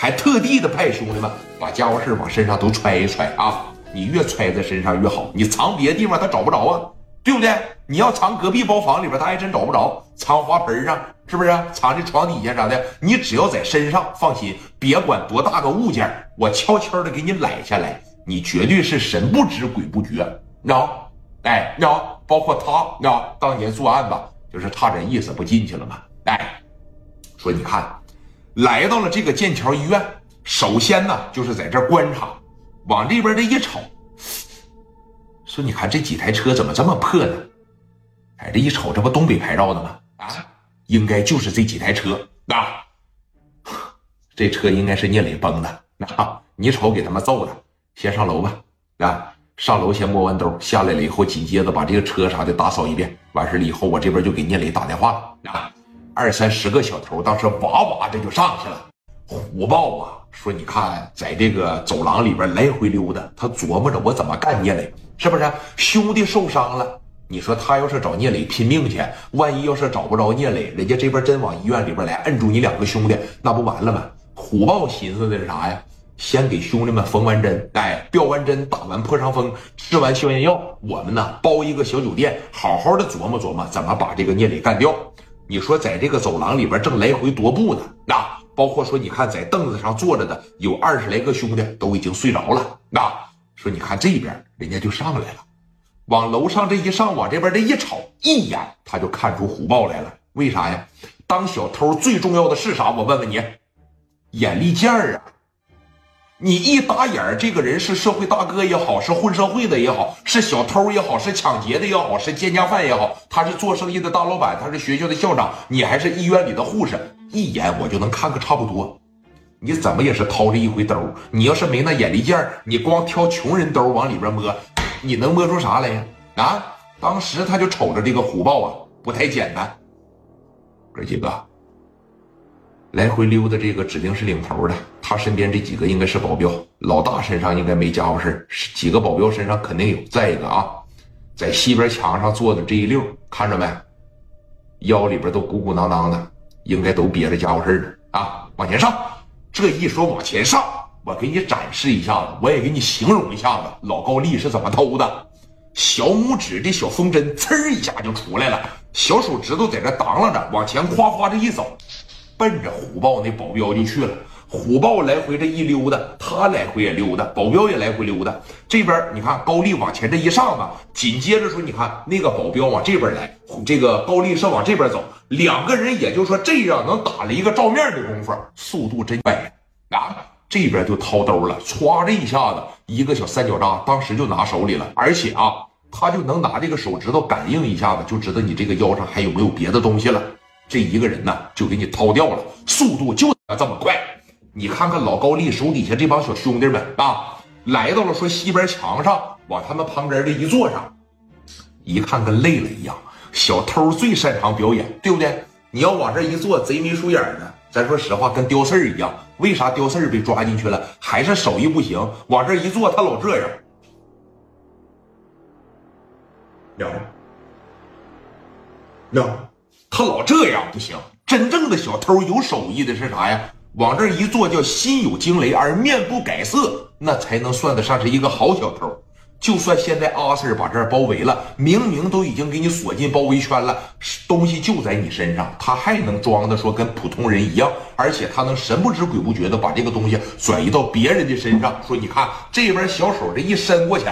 还特地的派兄弟们把家伙事往身上都揣一揣啊！你越揣在身上越好，你藏别的地方他找不着啊，对不对？你要藏隔壁包房里边，他还真找不着；藏花盆上，是不是？藏这床底下啥的？你只要在身上，放心，别管多大个物件，我悄悄的给你揽下来，你绝对是神不知鬼不觉，你知道？哎，你知道？包括他，你知道？当年作案吧，就是差点意思不进去了吗？哎，说你看，来到了这个剑桥医院，首先呢就是在这观察，往这边这一瞅，说你看这几台车怎么这么破呢？哎，这一瞅，这不东北牌照的吗？啊，应该就是这几台车啊。这车应该是聂磊崩的。那你瞅，给他们揍的。先上楼吧。啊，上楼先摸完兜，下来了以后，紧接着把这个车啥的打扫一遍。完事了以后，我这边就给聂磊打电话了。啊，二三十个小头，当时哇哇这就上去了。虎豹啊，说你看，在这个走廊里边来回溜达，他琢磨着我怎么干聂磊，是不是？兄弟受伤了。你说他要是找聂磊拼命去，万一要是找不着聂磊，人家这边真往医院里边来摁住你两个兄弟，那不完了吗？虎豹寻思的是啥呀？先给兄弟们缝完针，哎，吊完针，打完破伤风，吃完消炎药，我们呢包一个小酒店，好好的琢磨琢磨怎么把这个聂磊干掉。你说在这个走廊里边正来回踱步呢，那包括说你看在凳子上坐着的有二十来个兄弟都已经睡着了，那说你看这边人家就上来了。往楼上这一上，往这边这一瞅，一眼他就看出虎豹来了。为啥呀？当小偷最重要的是啥？我问问你，眼力劲儿啊！你一打眼，这个人是社会大哥也好，是混社会的也好，是小偷也好，是抢劫的也好，是奸家犯也好，他是做生意的大老板，他是学校的校长，你还是医院里的护士，一眼我就能看个差不多。你怎么也是掏这一回兜，你要是没那眼力劲儿，你光挑穷人兜往里边摸。你能摸出啥来呀？啊！当时他就瞅着这个虎豹啊，不太简单。哥几个来回溜达，这个指定是领头的。他身边这几个应该是保镖，老大身上应该没家伙事几个保镖身上肯定有。再一个啊，在西边墙上坐的这一溜，看着没？腰里边都鼓鼓囊囊的，应该都憋着家伙事呢。啊！往前上，这一说往前上。我给你展示一下子，我也给你形容一下子，老高丽是怎么偷的。小拇指这小风针，呲一下就出来了，小手指头在这当啷着，往前夸夸这一走，奔着虎豹那保镖就去了。虎豹来回这一溜达，他来回也溜达，保镖也来回溜达。这边你看高丽往前这一上吧，紧接着说你看那个保镖往这边来，这个高丽是往这边走，两个人也就说这样能打了一个照面的功夫，速度真快啊！这边就掏兜了，歘这一下子，一个小三角扎，当时就拿手里了。而且啊，他就能拿这个手指头感应一下子，就知道你这个腰上还有没有别的东西了。这一个人呢，就给你掏掉了，速度就这么快。你看看老高丽手底下这帮小兄弟们啊，来到了说西边墙上，往他们旁边这一坐上，一看跟累了一样。小偷最擅长表演，对不对？你要往这一坐，贼眉鼠眼的。咱说实话，跟刁四儿一样。为啥刁四儿被抓进去了？还是手艺不行。往这一坐，他老这样。了，了，他老这样不行。真正的小偷有手艺的是啥呀？往这一坐，叫心有惊雷而面不改色，那才能算得上是一个好小偷。就算现在阿 Sir 把这儿包围了，明明都已经给你锁进包围圈了，东西就在你身上，他还能装的说跟普通人一样，而且他能神不知鬼不觉的把这个东西转移到别人的身上，说你看这边小手这一伸过去。